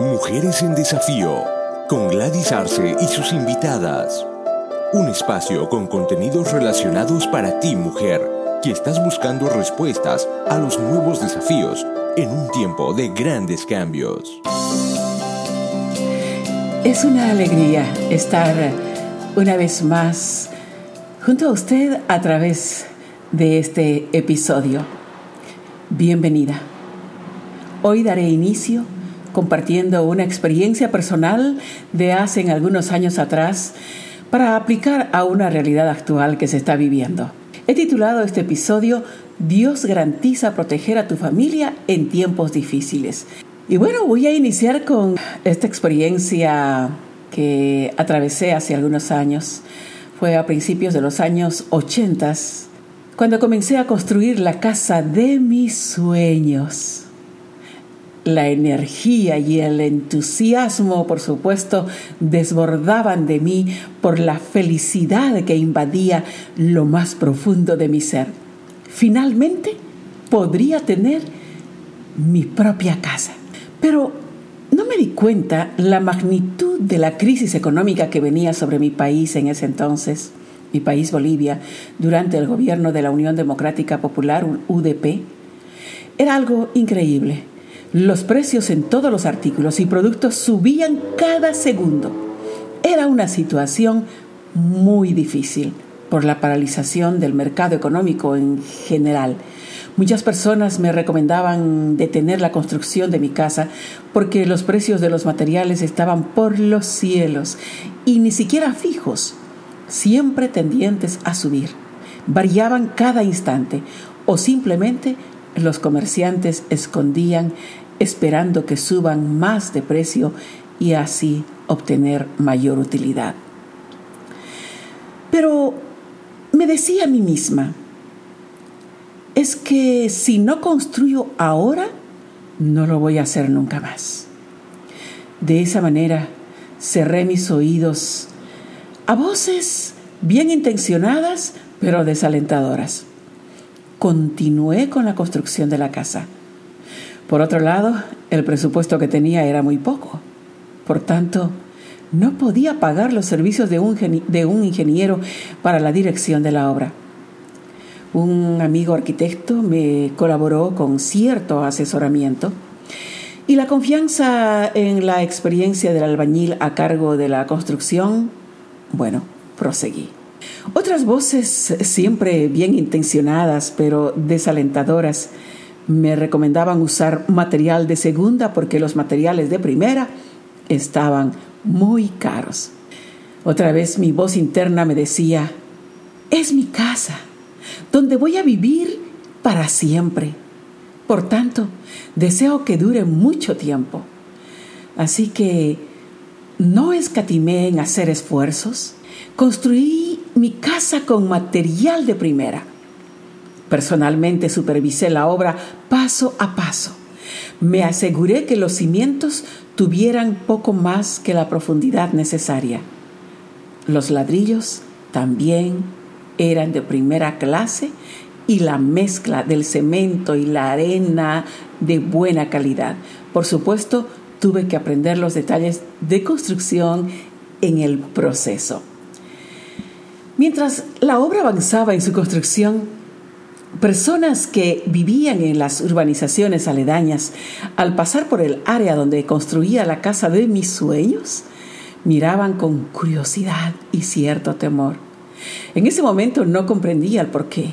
Mujeres en Desafío, con Gladys Arce y sus invitadas. Un espacio con contenidos relacionados para ti, mujer, que estás buscando respuestas a los nuevos desafíos en un tiempo de grandes cambios. Es una alegría estar una vez más junto a usted a través de este episodio. Bienvenida. Hoy daré inicio compartiendo una experiencia personal de hace algunos años atrás para aplicar a una realidad actual que se está viviendo. He titulado este episodio Dios garantiza proteger a tu familia en tiempos difíciles. Y bueno, voy a iniciar con esta experiencia que atravesé hace algunos años. Fue a principios de los años 80 cuando comencé a construir la casa de mis sueños la energía y el entusiasmo, por supuesto, desbordaban de mí por la felicidad que invadía lo más profundo de mi ser. Finalmente podría tener mi propia casa. Pero no me di cuenta la magnitud de la crisis económica que venía sobre mi país en ese entonces, mi país Bolivia, durante el gobierno de la Unión Democrática Popular, UDP. Era algo increíble los precios en todos los artículos y productos subían cada segundo. Era una situación muy difícil por la paralización del mercado económico en general. Muchas personas me recomendaban detener la construcción de mi casa porque los precios de los materiales estaban por los cielos y ni siquiera fijos, siempre tendientes a subir. Variaban cada instante o simplemente los comerciantes escondían esperando que suban más de precio y así obtener mayor utilidad. Pero me decía a mí misma, es que si no construyo ahora, no lo voy a hacer nunca más. De esa manera cerré mis oídos a voces bien intencionadas, pero desalentadoras. Continué con la construcción de la casa por otro lado, el presupuesto que tenía era muy poco. Por tanto, no podía pagar los servicios de un, de un ingeniero para la dirección de la obra. Un amigo arquitecto me colaboró con cierto asesoramiento y la confianza en la experiencia del albañil a cargo de la construcción, bueno, proseguí. Otras voces, siempre bien intencionadas pero desalentadoras, me recomendaban usar material de segunda porque los materiales de primera estaban muy caros. Otra vez mi voz interna me decía, es mi casa, donde voy a vivir para siempre. Por tanto, deseo que dure mucho tiempo. Así que no escatimé en hacer esfuerzos. Construí mi casa con material de primera. Personalmente supervisé la obra paso a paso. Me aseguré que los cimientos tuvieran poco más que la profundidad necesaria. Los ladrillos también eran de primera clase y la mezcla del cemento y la arena de buena calidad. Por supuesto, tuve que aprender los detalles de construcción en el proceso. Mientras la obra avanzaba en su construcción, Personas que vivían en las urbanizaciones aledañas, al pasar por el área donde construía la casa de mis sueños, miraban con curiosidad y cierto temor. En ese momento no comprendía el porqué.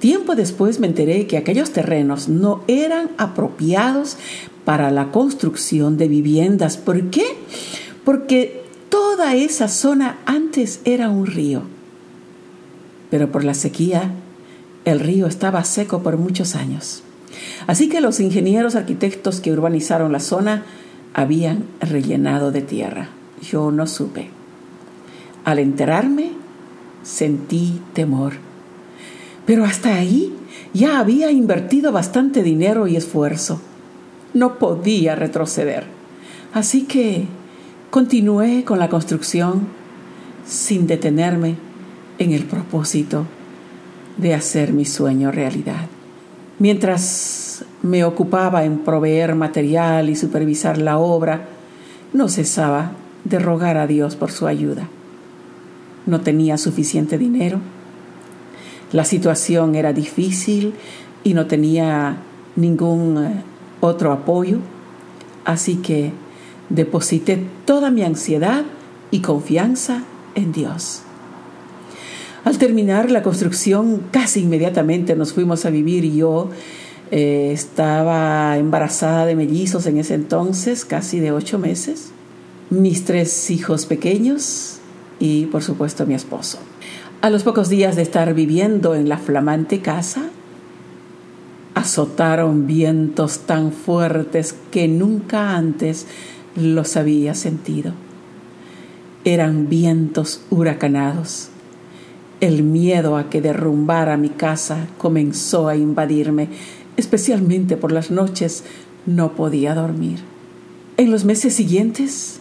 Tiempo después me enteré que aquellos terrenos no eran apropiados para la construcción de viviendas. ¿Por qué? Porque toda esa zona antes era un río. Pero por la sequía el río estaba seco por muchos años. Así que los ingenieros arquitectos que urbanizaron la zona habían rellenado de tierra. Yo no supe. Al enterarme, sentí temor. Pero hasta ahí ya había invertido bastante dinero y esfuerzo. No podía retroceder. Así que continué con la construcción sin detenerme en el propósito de hacer mi sueño realidad. Mientras me ocupaba en proveer material y supervisar la obra, no cesaba de rogar a Dios por su ayuda. No tenía suficiente dinero, la situación era difícil y no tenía ningún eh, otro apoyo, así que deposité toda mi ansiedad y confianza en Dios. Al terminar la construcción, casi inmediatamente nos fuimos a vivir y yo eh, estaba embarazada de mellizos en ese entonces, casi de ocho meses, mis tres hijos pequeños y por supuesto mi esposo. A los pocos días de estar viviendo en la flamante casa, azotaron vientos tan fuertes que nunca antes los había sentido. Eran vientos huracanados. El miedo a que derrumbara mi casa comenzó a invadirme, especialmente por las noches no podía dormir. En los meses siguientes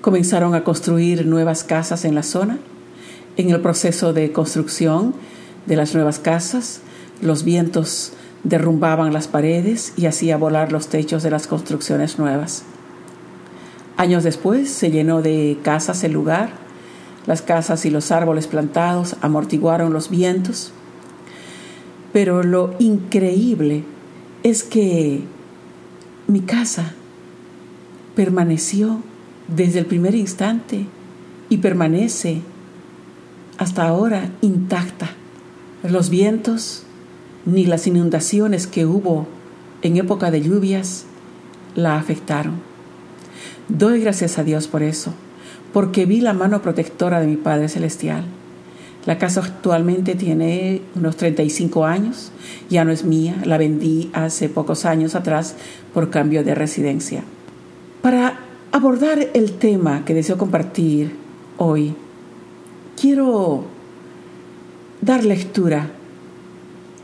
comenzaron a construir nuevas casas en la zona en el proceso de construcción de las nuevas casas, los vientos derrumbaban las paredes y hacía volar los techos de las construcciones nuevas. Años después se llenó de casas el lugar, las casas y los árboles plantados amortiguaron los vientos, pero lo increíble es que mi casa permaneció desde el primer instante y permanece hasta ahora intacta. Los vientos ni las inundaciones que hubo en época de lluvias la afectaron. Doy gracias a Dios por eso, porque vi la mano protectora de mi Padre Celestial. La casa actualmente tiene unos 35 años, ya no es mía, la vendí hace pocos años atrás por cambio de residencia. Para abordar el tema que deseo compartir hoy, quiero dar lectura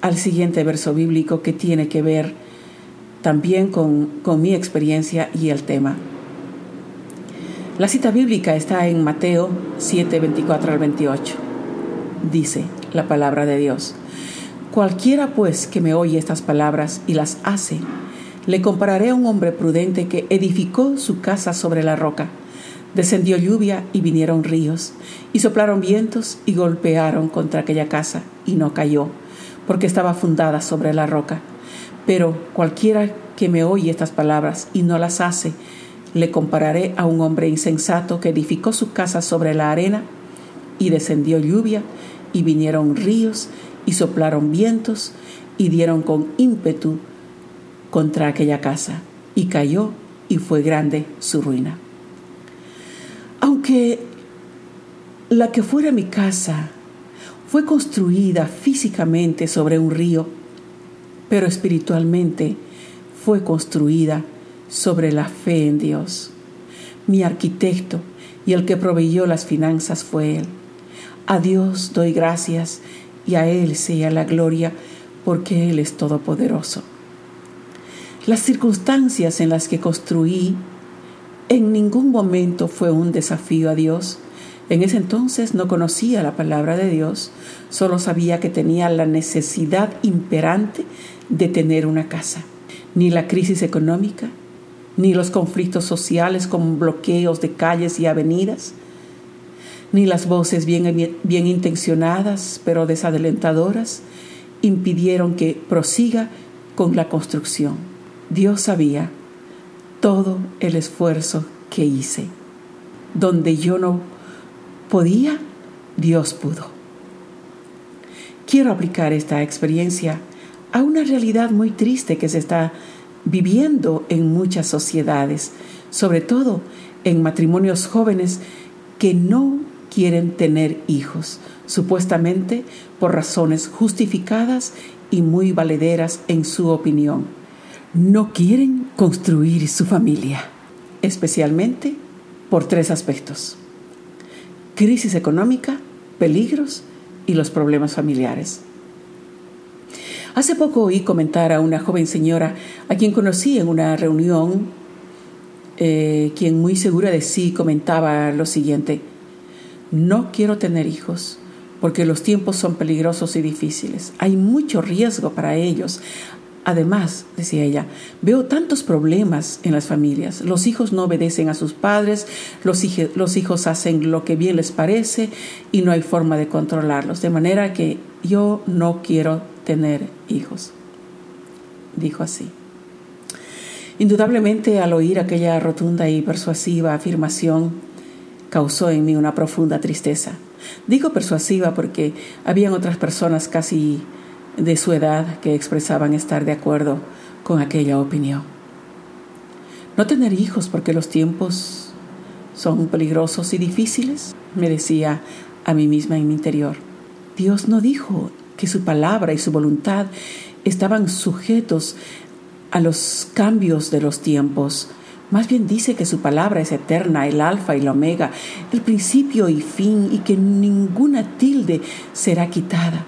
al siguiente verso bíblico que tiene que ver también con, mi experiencia y el tema. La cita bíblica está en Mateo 7, 24 al 28. Dice la palabra de Dios. Cualquiera pues que me oye estas palabras y las hace, le compararé a un hombre prudente que edificó su casa sobre la roca. Descendió lluvia y vinieron ríos, y soplaron vientos y golpearon contra aquella casa, y no cayó, porque estaba fundada sobre la roca. Pero cualquiera que me oye estas palabras y no las hace, le compararé a un hombre insensato que edificó su casa sobre la arena, y descendió lluvia, y vinieron ríos, y soplaron vientos, y dieron con ímpetu contra aquella casa, y cayó, y fue grande su ruina. Aunque la que fuera mi casa fue construida físicamente sobre un río, pero espiritualmente fue construida sobre la fe en Dios. Mi arquitecto y el que proveyó las finanzas fue Él. A Dios doy gracias y a Él sea la gloria porque Él es todopoderoso. Las circunstancias en las que construí en ningún momento fue un desafío a Dios. En ese entonces no conocía la palabra de Dios, solo sabía que tenía la necesidad imperante de tener una casa. Ni la crisis económica, ni los conflictos sociales como bloqueos de calles y avenidas, ni las voces bien, bien intencionadas pero desalentadoras impidieron que prosiga con la construcción. Dios sabía todo el esfuerzo que hice. Donde yo no podía, Dios pudo. Quiero aplicar esta experiencia a una realidad muy triste que se está viviendo en muchas sociedades, sobre todo en matrimonios jóvenes que no quieren tener hijos, supuestamente por razones justificadas y muy valederas en su opinión no quieren construir su familia, especialmente por tres aspectos. Crisis económica, peligros y los problemas familiares. Hace poco oí comentar a una joven señora a quien conocí en una reunión, eh, quien muy segura de sí comentaba lo siguiente, no quiero tener hijos porque los tiempos son peligrosos y difíciles. Hay mucho riesgo para ellos Además, decía ella, veo tantos problemas en las familias. Los hijos no obedecen a sus padres, los, los, hijos hacen lo que bien les parece y no hay forma de controlarlos. De manera que yo no quiero tener hijos. Dijo así. Indudablemente al oír aquella rotunda y persuasiva afirmación, causó en mí una profunda tristeza. Digo persuasiva porque habían otras personas casi de su edad que expresaban estar de acuerdo con aquella opinión. No tener hijos porque los tiempos son peligrosos y difíciles, me decía a mí misma en mi interior. Dios no dijo que su palabra y su voluntad estaban sujetos a los cambios de los tiempos. Más bien dice que su palabra es eterna, el alfa y la omega, el principio y fin, y que ninguna tilde será quitada.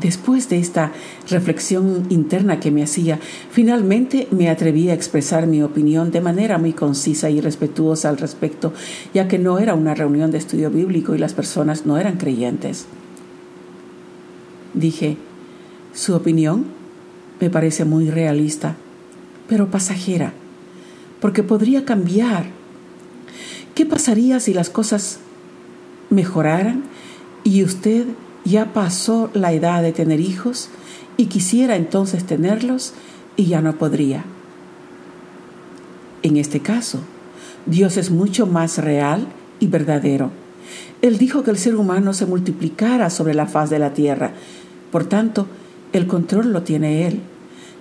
Después de esta reflexión interna que me hacía, finalmente me atreví a expresar mi opinión de manera muy concisa y respetuosa al respecto, ya que no era una reunión de estudio bíblico y las personas no eran creyentes. Dije, su opinión me parece muy realista, pero pasajera, porque podría cambiar. ¿Qué pasaría si las cosas mejoraran y usted ya pasó la edad de tener hijos y quisiera entonces tenerlos y ya no podría. En este caso, Dios es mucho más real y verdadero. Él dijo que el ser humano se multiplicara sobre la faz de la tierra. Por tanto, el control lo tiene Él.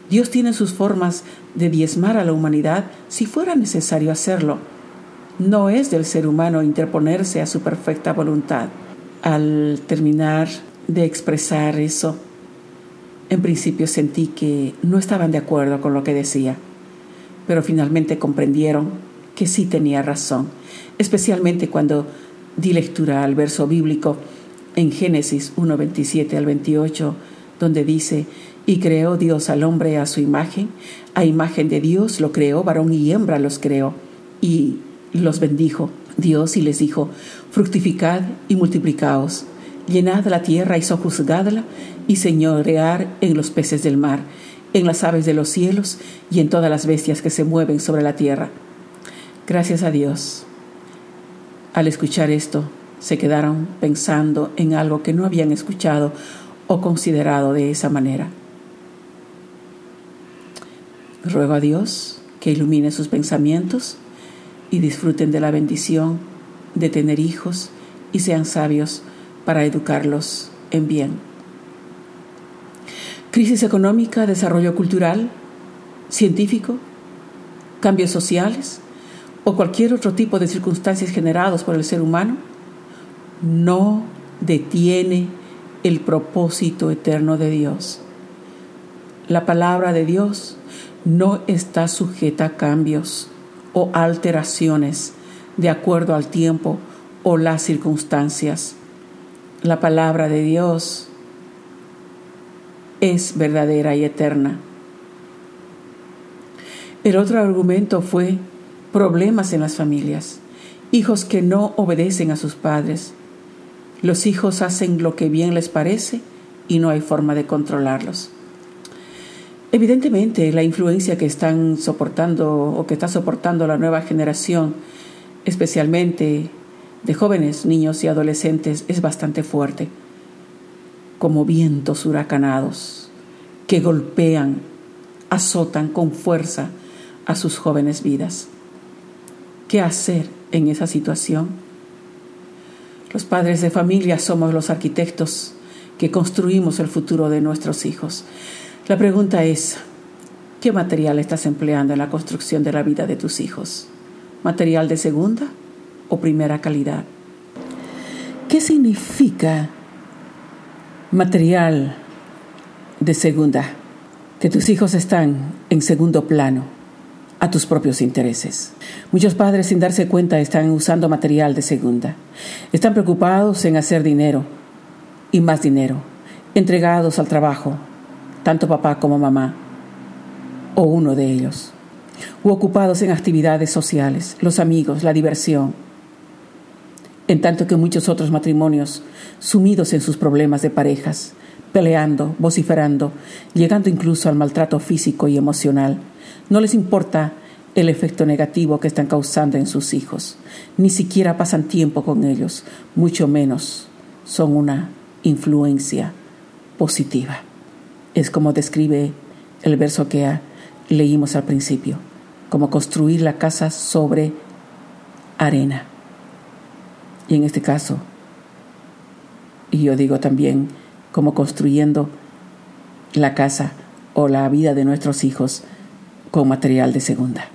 Dios tiene sus formas de diezmar a la humanidad si fuera necesario hacerlo. No es del ser humano interponerse a su perfecta voluntad al terminar de expresar eso, en principio sentí que no estaban de acuerdo con lo que decía, pero finalmente comprendieron que sí tenía razón, especialmente cuando di lectura al verso bíblico en Génesis 1.27 al 28, donde dice, y creó Dios al hombre a su imagen, a imagen de Dios lo creó, varón y hembra los creó, y los bendijo Dios y les dijo, fructificad y multiplicaos, llenad la tierra y sojuzgadla, y señorear en los peces del mar, en las aves de los cielos y en todas las bestias que se mueven sobre la tierra. Gracias a Dios. Al escuchar esto, se quedaron pensando en algo que no habían escuchado o considerado de esa manera. Ruego a Dios que ilumine sus pensamientos y disfruten de la bendición de tener hijos y sean sabios para educarlos en bien. Crisis económica, desarrollo cultural, científico, cambios sociales o cualquier otro tipo de circunstancias generados por el ser humano no detiene el propósito eterno de Dios. La palabra de Dios no está sujeta a cambios o alteraciones de acuerdo al tiempo o las circunstancias. La palabra de Dios es verdadera y eterna. El otro argumento fue problemas en las familias, hijos que no obedecen a sus padres. Los hijos hacen lo que bien les parece y no hay forma de controlarlos. Evidentemente, la influencia que están soportando o que está soportando la nueva generación, especialmente de jóvenes, niños y adolescentes, es bastante fuerte, como vientos huracanados que golpean, azotan con fuerza a sus jóvenes vidas. ¿Qué hacer en esa situación? Los padres de familia somos los arquitectos que construimos el futuro de nuestros hijos. La pregunta es, ¿qué material estás empleando en la construcción de la vida de tus hijos? ¿Material de segunda o primera calidad? ¿Qué significa material de segunda? Que tus hijos están en segundo plano a tus propios intereses. Muchos padres sin darse cuenta están usando material de segunda. Están preocupados en hacer dinero y más dinero, entregados al trabajo, tanto papá como mamá, o uno de ellos, u ocupados en actividades sociales, los amigos, la diversión, en tanto que muchos otros matrimonios, sumidos en sus problemas de parejas, peleando, vociferando, llegando incluso al maltrato físico y emocional. No les importa el efecto negativo que están causando en sus hijos. Ni siquiera pasan tiempo con ellos, mucho menos son una influencia positiva. Es como describe el verso que leímos al principio, como construir la casa sobre arena. Y en este caso, y yo digo también, como construyendo la casa o la vida de nuestros hijos con material de segunda.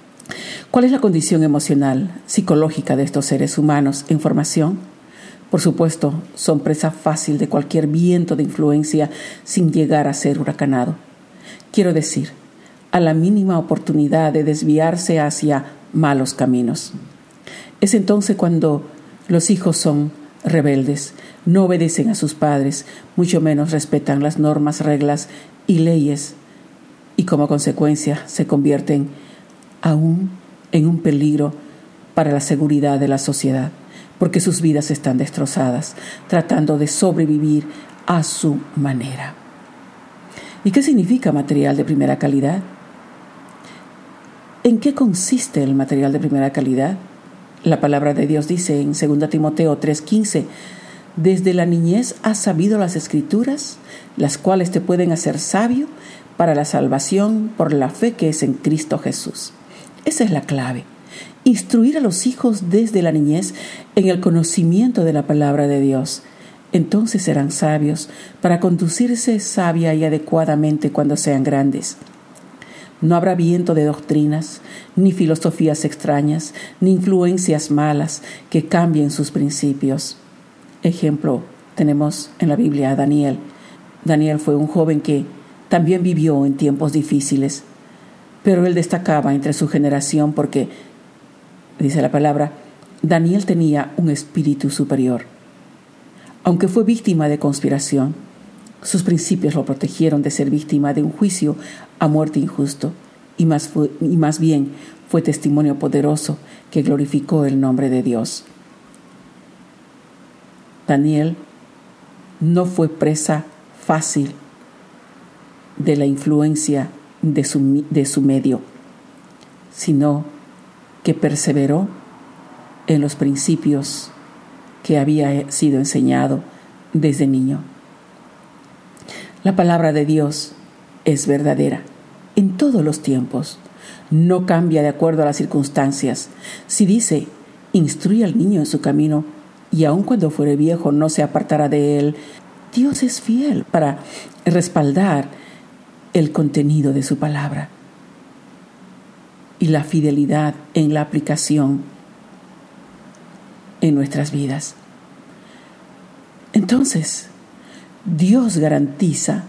¿Cuál es la condición emocional, psicológica de estos seres humanos en formación? Por supuesto, son presa fácil de cualquier viento de influencia sin llegar a ser huracanado. Quiero decir, a la mínima oportunidad de desviarse hacia malos caminos. Es entonces cuando los hijos son rebeldes, no obedecen a sus padres, mucho menos respetan las normas, reglas y leyes, y como consecuencia se convierten aún en un peligro para la seguridad de la sociedad, porque sus vidas están destrozadas, tratando de sobrevivir a su manera. ¿Y qué significa material de primera calidad? ¿En qué consiste el material de primera calidad? La palabra de Dios dice en 2 Timoteo 3:15, desde la niñez has sabido las escrituras, las cuales te pueden hacer sabio para la salvación por la fe que es en Cristo Jesús. Esa es la clave. Instruir a los hijos desde la niñez en el conocimiento de la palabra de Dios. Entonces serán sabios para conducirse sabia y adecuadamente cuando sean grandes. No habrá viento de doctrinas, ni filosofías extrañas, ni influencias malas que cambien sus principios. Ejemplo, tenemos en la Biblia a Daniel. Daniel fue un joven que también vivió en tiempos difíciles, pero él destacaba entre su generación porque, dice la palabra, Daniel tenía un espíritu superior. Aunque fue víctima de conspiración, sus principios lo protegieron de ser víctima de un juicio a muerte injusto y más, y más bien fue testimonio poderoso que glorificó el nombre de Dios. Daniel no fue presa fácil de la influencia de su, de su medio, sino que perseveró en los principios que había sido enseñado desde niño. La palabra de Dios es verdadera en todos los tiempos. No cambia de acuerdo a las circunstancias. Si dice, instruye al niño en su camino, y aun cuando fuere viejo no se apartará de él, Dios es fiel para respaldar el contenido de su palabra y la fidelidad en la aplicación en nuestras vidas. Entonces, Dios garantiza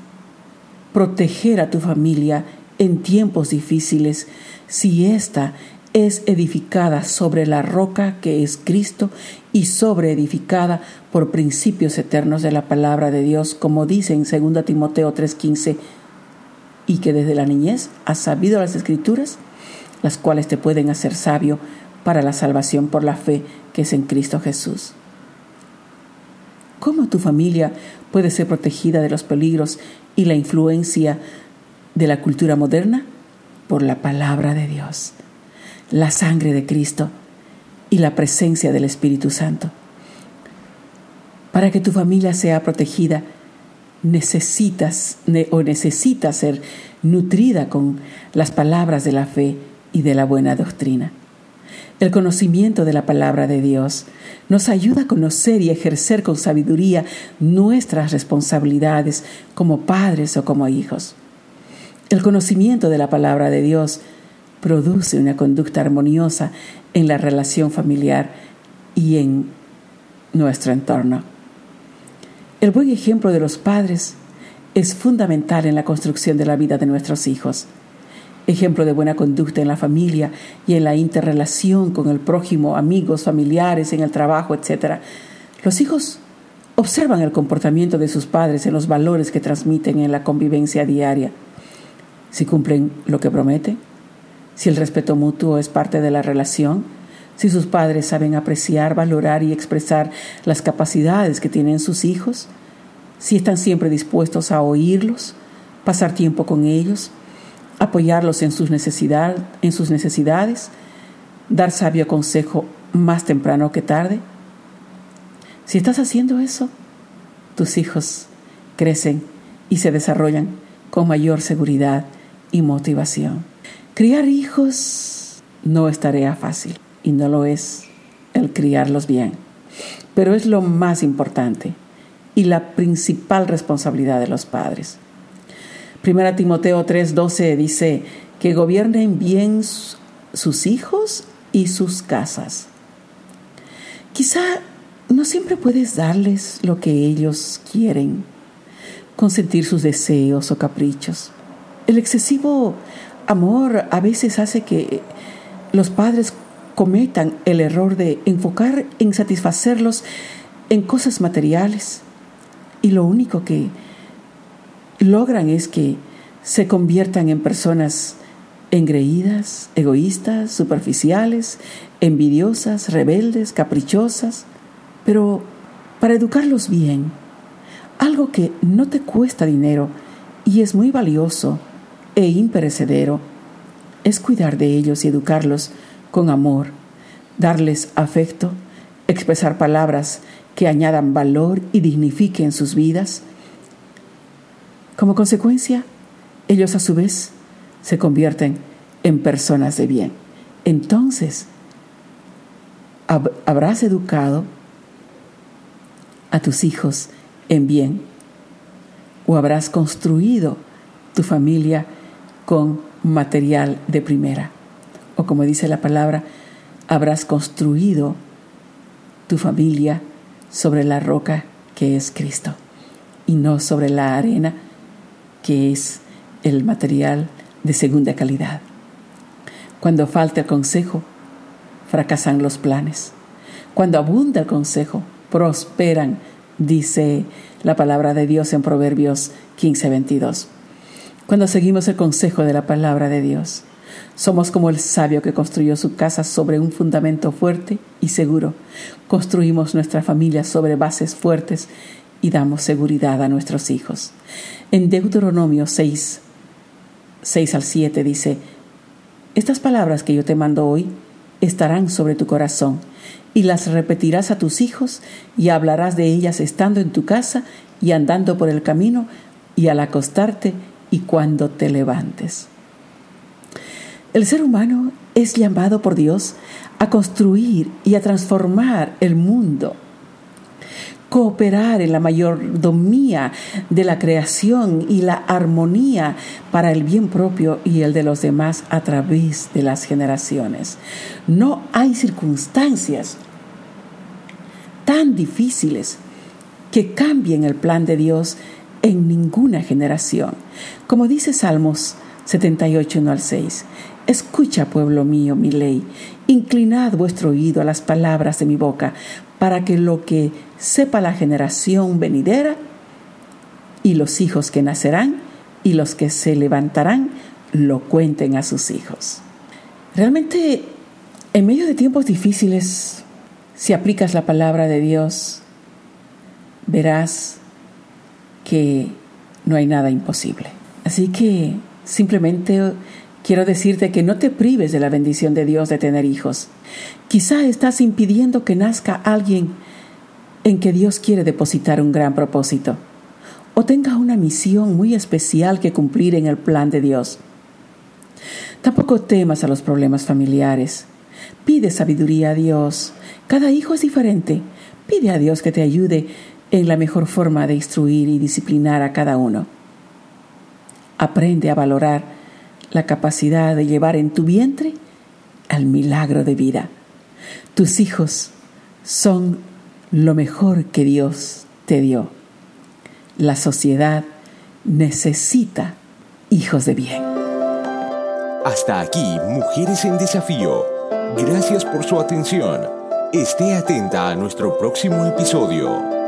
proteger a tu familia en tiempos difíciles si ésta es edificada sobre la roca que es Cristo y sobre edificada por principios eternos de la palabra de Dios, como dice en 2 Timoteo 3:15, y que desde la niñez has sabido las escrituras, las cuales te pueden hacer sabio para la salvación por la fe que es en Cristo Jesús. ¿Cómo tu familia puede ser protegida de los peligros y la influencia de la cultura moderna? Por la palabra de Dios, la sangre de Cristo y la presencia del Espíritu Santo. Para que tu familia sea protegida, necesitas o necesita ser nutrida con las palabras de la fe y de la buena doctrina. El conocimiento de la palabra de Dios nos ayuda a conocer y ejercer con sabiduría nuestras responsabilidades como padres o como hijos. El conocimiento de la palabra de Dios produce una conducta armoniosa en la relación familiar y en nuestro entorno. El buen ejemplo de los padres es fundamental en la construcción de la vida de nuestros hijos ejemplo de buena conducta en la familia y en la interrelación con el prójimo, amigos, familiares, en el trabajo, etc. Los hijos observan el comportamiento de sus padres en los valores que transmiten en la convivencia diaria. Si cumplen lo que prometen, si el respeto mutuo es parte de la relación, si sus padres saben apreciar, valorar y expresar las capacidades que tienen sus hijos, si están siempre dispuestos a oírlos, pasar tiempo con ellos, apoyarlos en sus, en sus necesidades, dar sabio consejo más temprano que tarde. Si estás haciendo eso, tus hijos crecen y se desarrollan con mayor seguridad y motivación. Criar hijos no es tarea fácil y no lo es el criarlos bien, pero es lo más importante y la principal responsabilidad de los padres. Primera Timoteo 3:12 dice que gobiernen bien sus hijos y sus casas. Quizá no siempre puedes darles lo que ellos quieren, consentir sus deseos o caprichos. El excesivo amor a veces hace que los padres cometan el error de enfocar en satisfacerlos en cosas materiales y lo único que logran es que se conviertan en personas engreídas, egoístas, superficiales, envidiosas, rebeldes, caprichosas, pero para educarlos bien, algo que no te cuesta dinero y es muy valioso e imperecedero, es cuidar de ellos y educarlos con amor, darles afecto, expresar palabras que añadan valor y dignifiquen sus vidas. Como consecuencia, ellos a su vez se convierten en personas de bien. Entonces, habrás educado a tus hijos en bien o habrás construido tu familia con material de primera. O como dice la palabra, habrás construido tu familia sobre la roca que es Cristo y no sobre la arena que es el material de segunda calidad. Cuando falta el consejo, fracasan los planes. Cuando abunda el consejo, prosperan, dice la palabra de Dios en Proverbios 15:22. Cuando seguimos el consejo de la palabra de Dios, somos como el sabio que construyó su casa sobre un fundamento fuerte y seguro. Construimos nuestra familia sobre bases fuertes y damos seguridad a nuestros hijos. En Deuteronomio 6, 6 al 7 dice, Estas palabras que yo te mando hoy estarán sobre tu corazón y las repetirás a tus hijos y hablarás de ellas estando en tu casa y andando por el camino y al acostarte y cuando te levantes. El ser humano es llamado por Dios a construir y a transformar el mundo cooperar en la mayordomía de la creación y la armonía para el bien propio y el de los demás a través de las generaciones. No hay circunstancias tan difíciles que cambien el plan de Dios en ninguna generación. Como dice Salmos 78, 1 al 6, Escucha, pueblo mío, mi ley, inclinad vuestro oído a las palabras de mi boca, para que lo que sepa la generación venidera y los hijos que nacerán y los que se levantarán lo cuenten a sus hijos. Realmente, en medio de tiempos difíciles, si aplicas la palabra de Dios, verás que no hay nada imposible. Así que simplemente quiero decirte que no te prives de la bendición de Dios de tener hijos. Quizá estás impidiendo que nazca alguien en que Dios quiere depositar un gran propósito o tenga una misión muy especial que cumplir en el plan de Dios. Tampoco temas a los problemas familiares. Pide sabiduría a Dios. Cada hijo es diferente. Pide a Dios que te ayude en la mejor forma de instruir y disciplinar a cada uno. Aprende a valorar la capacidad de llevar en tu vientre al milagro de vida. Tus hijos son lo mejor que Dios te dio. La sociedad necesita hijos de bien. Hasta aquí, Mujeres en Desafío. Gracias por su atención. Esté atenta a nuestro próximo episodio.